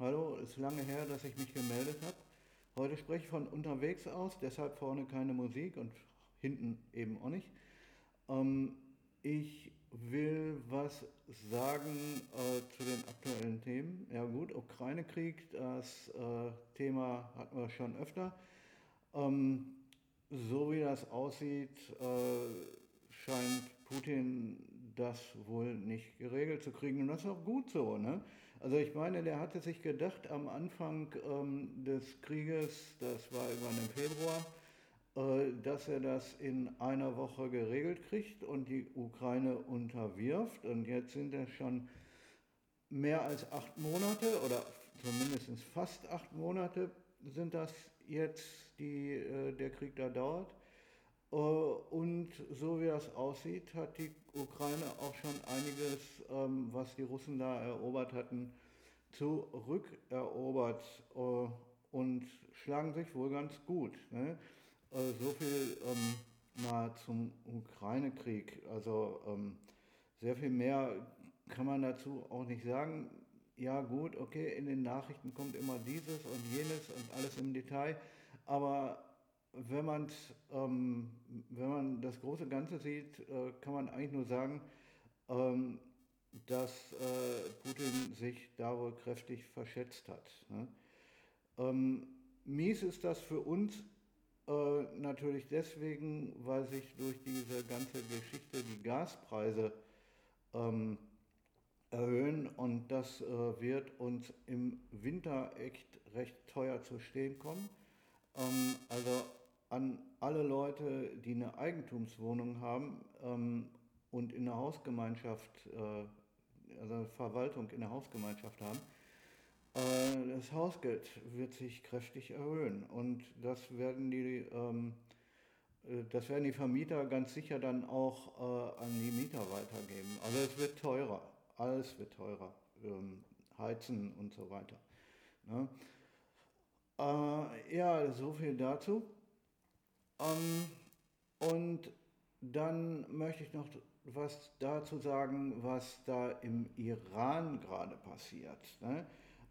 Hallo, ist lange her, dass ich mich gemeldet habe. Heute spreche ich von unterwegs aus, deshalb vorne keine Musik und hinten eben auch nicht. Ähm, ich will was sagen äh, zu den aktuellen Themen. Ja gut, Ukraine-Krieg, das äh, Thema hatten wir schon öfter. Ähm, so wie das aussieht, äh, scheint Putin das wohl nicht geregelt zu kriegen. Und das ist auch gut so. Ne? Also ich meine, der hatte sich gedacht am Anfang ähm, des Krieges, das war irgendwann im Februar, äh, dass er das in einer Woche geregelt kriegt und die Ukraine unterwirft. Und jetzt sind es schon mehr als acht Monate oder zumindest fast acht Monate sind das jetzt, die äh, der Krieg da dauert. Äh, und so wie das aussieht, hat die Ukraine auch schon einiges, ähm, was die Russen da erobert hatten, zurückerobert äh, und schlagen sich wohl ganz gut. Ne? Äh, so viel ähm, mal zum Ukraine-Krieg. Also ähm, sehr viel mehr kann man dazu auch nicht sagen. Ja gut, okay, in den Nachrichten kommt immer dieses und jenes und alles im Detail, aber wenn, ähm, wenn man das große Ganze sieht, äh, kann man eigentlich nur sagen, ähm, dass äh, Putin sich da wohl kräftig verschätzt hat. Ne? Ähm, mies ist das für uns äh, natürlich deswegen, weil sich durch diese ganze Geschichte die Gaspreise ähm, erhöhen und das äh, wird uns im Winter echt recht teuer zu stehen kommen. Ähm, also an alle Leute, die eine Eigentumswohnung haben ähm, und in der Hausgemeinschaft, äh, also Verwaltung in der Hausgemeinschaft haben, äh, das Hausgeld wird sich kräftig erhöhen und das werden die, ähm, äh, das werden die Vermieter ganz sicher dann auch äh, an die Mieter weitergeben. Also es wird teurer, alles wird teurer, ähm, Heizen und so weiter. Ne? Äh, ja, so viel dazu. Ähm, und dann möchte ich noch was dazu sagen, was da im Iran gerade passiert. Ne?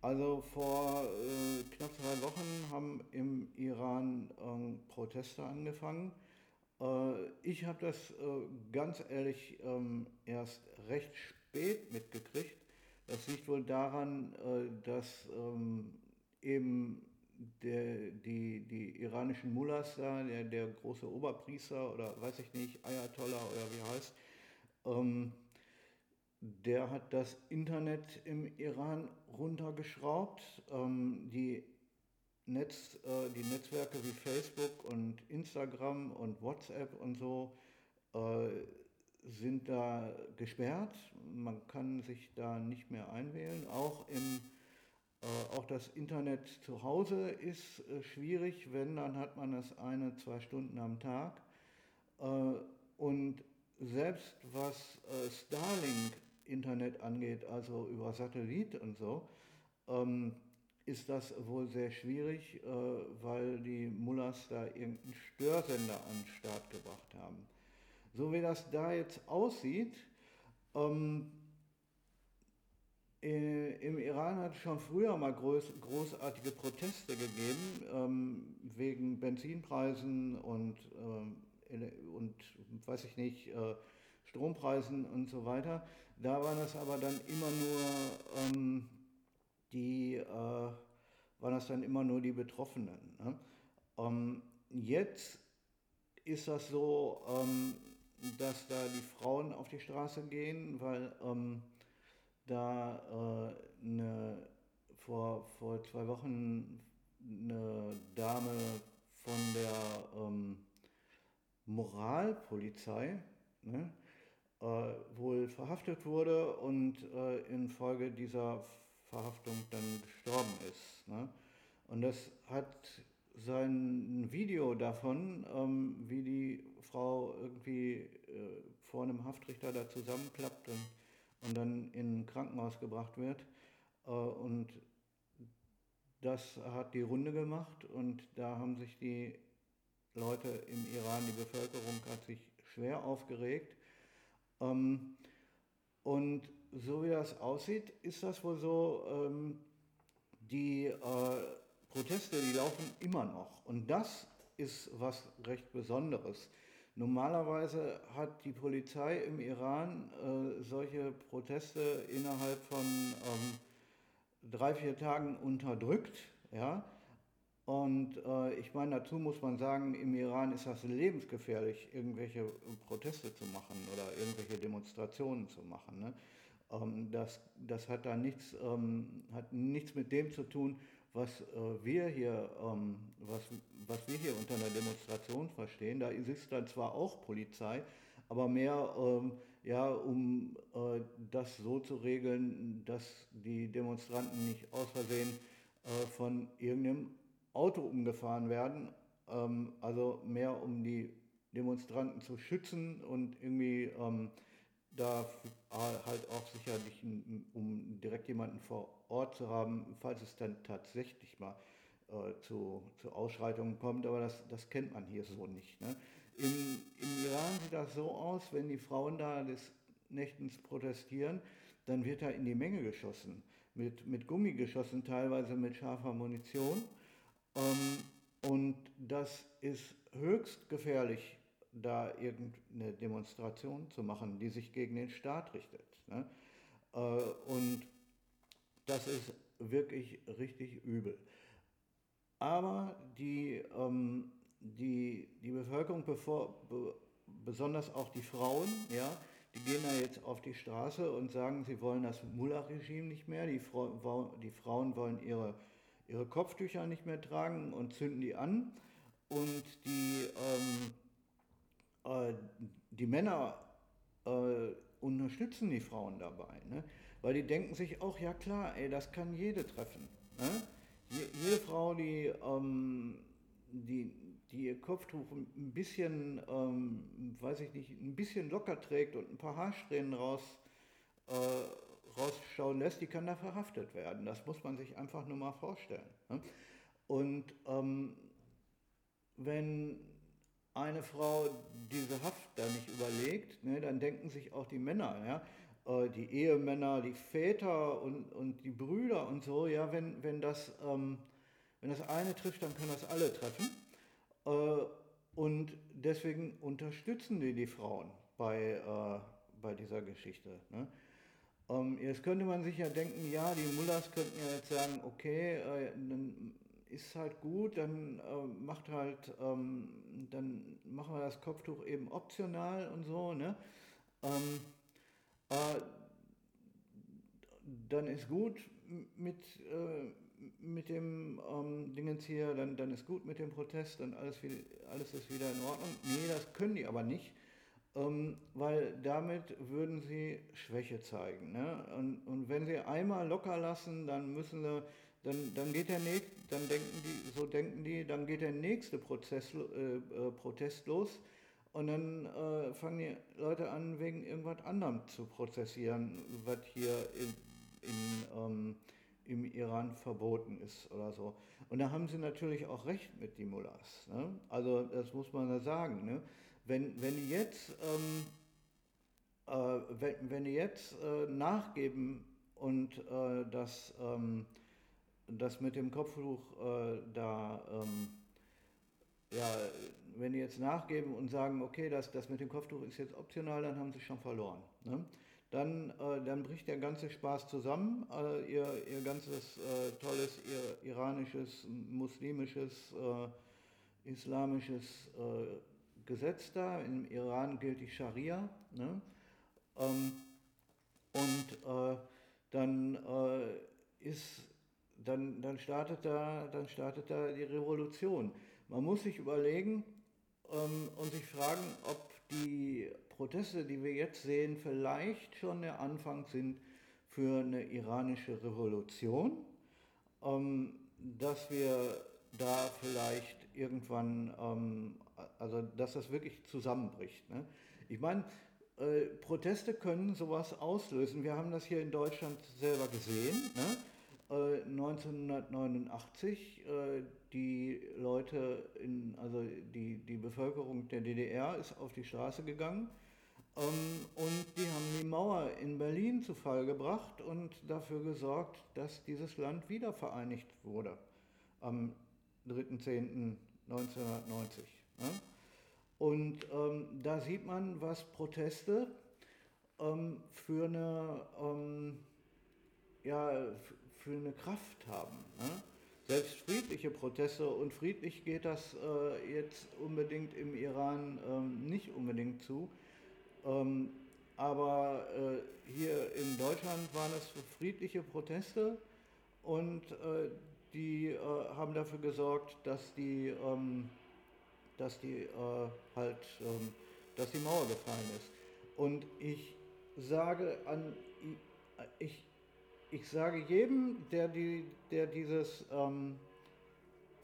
Also vor äh, knapp zwei Wochen haben im Iran äh, Proteste angefangen. Äh, ich habe das äh, ganz ehrlich ähm, erst recht spät mitgekriegt. Das liegt wohl daran, äh, dass ähm, eben der, die, die iranischen Mullahs da, der, der große Oberpriester oder weiß ich nicht, Ayatollah oder wie heißt, ähm, der hat das Internet im Iran runtergeschraubt. Ähm, die, Netz, äh, die Netzwerke wie Facebook und Instagram und WhatsApp und so äh, sind da gesperrt. Man kann sich da nicht mehr einwählen. Auch im auch das Internet zu Hause ist äh, schwierig, wenn, dann hat man es eine, zwei Stunden am Tag. Äh, und selbst was Starlink-Internet angeht, also über Satellit und so, ähm, ist das wohl sehr schwierig, weil die Mullahs da irgendeinen Störsender an den Start gebracht haben. So wie das da jetzt aussieht, ähm, äh, Im Iran hat es schon früher mal groß, großartige Proteste gegeben, ähm, wegen Benzinpreisen und, äh, und weiß ich nicht, äh, Strompreisen und so weiter. Da waren das aber dann immer nur ähm, die, äh, waren das dann immer nur die Betroffenen. Ne? Ähm, jetzt ist das so, ähm, dass da die Frauen auf die Straße gehen, weil ähm, da äh, eine, vor, vor zwei Wochen eine Dame von der ähm, Moralpolizei ne, äh, wohl verhaftet wurde und äh, infolge dieser Verhaftung dann gestorben ist. Ne? Und das hat sein Video davon, ähm, wie die Frau irgendwie äh, vor einem Haftrichter da zusammenklappt und und dann in ein Krankenhaus gebracht wird. Äh, und das hat die Runde gemacht und da haben sich die Leute im Iran, die Bevölkerung hat sich schwer aufgeregt. Ähm, und so wie das aussieht, ist das wohl so, ähm, die äh, Proteste, die laufen immer noch. Und das ist was recht Besonderes. Normalerweise hat die Polizei im Iran äh, solche Proteste innerhalb von ähm, drei, vier Tagen unterdrückt. Ja? Und äh, ich meine, dazu muss man sagen, im Iran ist das lebensgefährlich, irgendwelche Proteste zu machen oder irgendwelche Demonstrationen zu machen. Ne? Ähm, das, das hat da nichts, ähm, hat nichts mit dem zu tun, was äh, wir hier, ähm, was, was wir hier unter einer Demonstration verstehen. Da ist es dann zwar auch Polizei, aber mehr ähm, ja, um äh, das so zu regeln, dass die Demonstranten nicht aus Versehen äh, von irgendeinem Auto umgefahren werden. Ähm, also mehr um die Demonstranten zu schützen und irgendwie ähm, da halt auch sicherlich, um direkt jemanden vor Ort zu haben, falls es dann tatsächlich mal äh, zu, zu Ausschreitungen kommt, aber das, das kennt man hier so nicht. Ne? Im, Im Iran sieht das so aus, wenn die Frauen da des Nächtens protestieren, dann wird da in die Menge geschossen, mit, mit Gummi geschossen, teilweise mit scharfer Munition. Ähm, und das ist höchst gefährlich da irgendeine Demonstration zu machen, die sich gegen den Staat richtet. Ne? Äh, und das ist wirklich richtig übel. Aber die, ähm, die, die Bevölkerung, bevor, be, besonders auch die Frauen, ja, die gehen da jetzt auf die Straße und sagen, sie wollen das Mullah-Regime nicht mehr. Die, Frau, die Frauen wollen ihre, ihre Kopftücher nicht mehr tragen und zünden die an. Und die, ähm, äh, die Männer äh, unterstützen die Frauen dabei, ne? weil die denken sich auch, ja klar, ey, das kann jede treffen. Ne? Je, jede Frau, die, ähm, die, die ihr Kopftuch ein bisschen, ähm, weiß ich nicht, ein bisschen locker trägt und ein paar Haarsträhnen raus, äh, rausschauen lässt, die kann da verhaftet werden. Das muss man sich einfach nur mal vorstellen. Ne? Und ähm, wenn eine Frau diese Haft da nicht überlegt, ne, dann denken sich auch die Männer, ja, äh, die Ehemänner, die Väter und, und die Brüder und so, ja, wenn, wenn, das, ähm, wenn das eine trifft, dann kann das alle treffen. Äh, und deswegen unterstützen die die Frauen bei, äh, bei dieser Geschichte. Ne? Ähm, jetzt könnte man sich ja denken, ja, die Mullahs könnten ja jetzt sagen, okay, äh, dann ist halt gut, dann äh, macht halt, ähm, dann machen wir das Kopftuch eben optional und so, ne? Ähm, äh, dann ist gut mit, äh, mit dem ähm, Dingens hier, dann, dann ist gut mit dem Protest, dann alles, alles ist wieder in Ordnung. Nee, das können die aber nicht, ähm, weil damit würden sie Schwäche zeigen. Ne? Und, und wenn sie einmal locker lassen, dann müssen sie dann, dann geht der nächste, dann denken die, so denken die, dann geht der nächste Prozess, äh, äh, Protest los und dann äh, fangen die Leute an, wegen irgendwas anderem zu prozessieren, was hier in, in, ähm, im Iran verboten ist oder so. Und da haben sie natürlich auch recht mit die Mullahs. Ne? Also das muss man da sagen. Ne? Wenn, wenn die jetzt, ähm, äh, wenn, wenn die jetzt äh, nachgeben und äh, das ähm, das mit dem Kopftuch äh, da, ähm, ja, wenn die jetzt nachgeben und sagen, okay, das, das mit dem Kopftuch ist jetzt optional, dann haben sie schon verloren. Ne? Dann, äh, dann bricht der ganze Spaß zusammen. Äh, ihr, ihr ganzes äh, tolles ihr, iranisches, muslimisches, äh, islamisches äh, Gesetz da. Im Iran gilt die Scharia. Ne? Ähm, und dann ist dann, dann, startet da, dann startet da die Revolution. Man muss sich überlegen ähm, und sich fragen, ob die Proteste, die wir jetzt sehen, vielleicht schon der Anfang sind für eine iranische Revolution, ähm, dass wir da vielleicht irgendwann, ähm, also dass das wirklich zusammenbricht. Ne? Ich meine, äh, Proteste können sowas auslösen. Wir haben das hier in Deutschland selber gesehen. Ne? 1989 äh, die Leute, in, also die, die Bevölkerung der DDR ist auf die Straße gegangen Ähm, und die haben die Mauer in Berlin zu Fall gebracht und dafür gesorgt, dass dieses Land wieder vereinigt wurde am 3.10.1990. Ne? Und ähm, da sieht man, was Proteste ähm, für, eine, ähm, ja, für eine Kraft haben. Ne? Selbst friedliche Proteste und friedlich geht das äh, jetzt unbedingt im Iran ähm, nicht unbedingt zu. Ähm, aber äh, hier in Deutschland waren es friedliche Proteste und äh, die äh, haben dafür gesorgt, dass die, ähm, dass die äh, halt, ähm, dass die Mauer gefallen ist. Und ich sage an, ich, ich sage jedem, der, die, der dieses, ähm,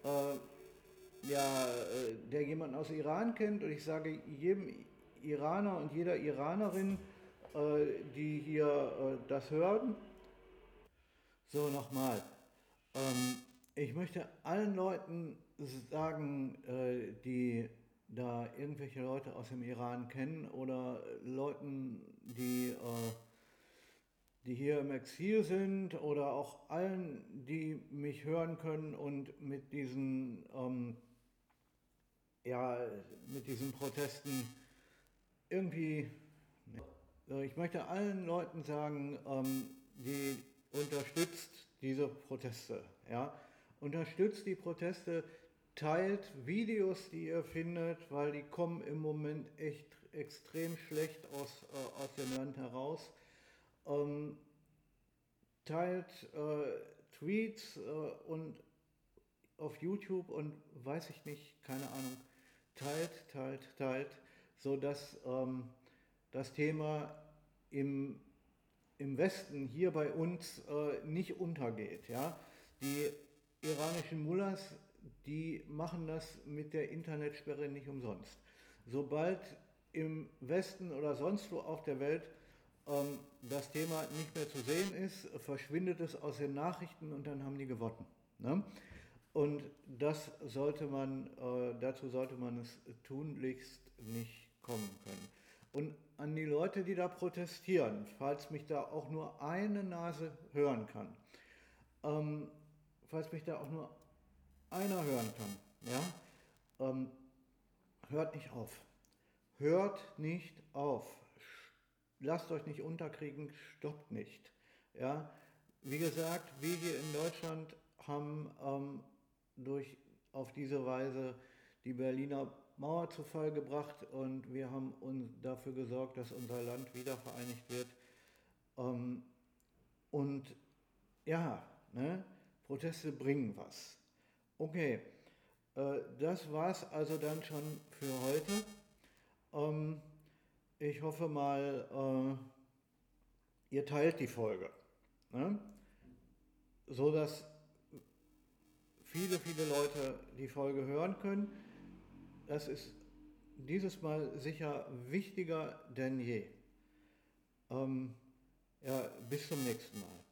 äh, ja, äh, der jemanden aus Iran kennt, und ich sage jedem Iraner und jeder Iranerin, äh, die hier äh, das hören, so nochmal. Ähm, ich möchte allen Leuten sagen, äh, die da irgendwelche Leute aus dem Iran kennen oder Leuten, die, äh, die hier im Exil sind oder auch allen, die mich hören können und mit diesen, ähm, ja, mit diesen Protesten irgendwie, äh, ich möchte allen Leuten sagen, ähm, die unterstützt diese Proteste, ja, unterstützt die Proteste, teilt Videos, die ihr findet, weil die kommen im Moment echt extrem schlecht aus, äh, aus dem Land heraus. Ähm, teilt äh, Tweets äh, und auf YouTube und weiß ich nicht, keine Ahnung, teilt, teilt, teilt, sodass ähm, das Thema im, im Westen hier bei uns äh, nicht untergeht. Ja? Die iranischen Mullahs die machen das mit der Internetsperre nicht umsonst. Sobald im Westen oder sonst wo auf der Welt ähm, das Thema nicht mehr zu sehen ist, verschwindet es aus den Nachrichten und dann haben die gewonnen. Ne? Und das sollte man, äh, dazu sollte man es tunlichst nicht kommen können. Und an die Leute, die da protestieren, falls mich da auch nur eine Nase hören kann, ähm, falls mich da auch nur einer hören kann, ja, ähm, hört nicht auf. Hört nicht auf. Lasst euch nicht unterkriegen, stoppt nicht. Ja, wie gesagt, wir hier in Deutschland haben ähm, durch, auf diese Weise die Berliner Mauer zu Fall gebracht und wir haben uns dafür gesorgt, dass unser Land wieder vereinigt wird. Ähm, und ja, ne, Proteste bringen was. Okay, äh, das war's also dann schon für heute. Ähm, ich hoffe mal, äh, ihr teilt die Folge, ne? so dass viele, viele Leute die Folge hören können. Das ist dieses Mal sicher wichtiger denn je. Ähm, ja, bis zum nächsten Mal.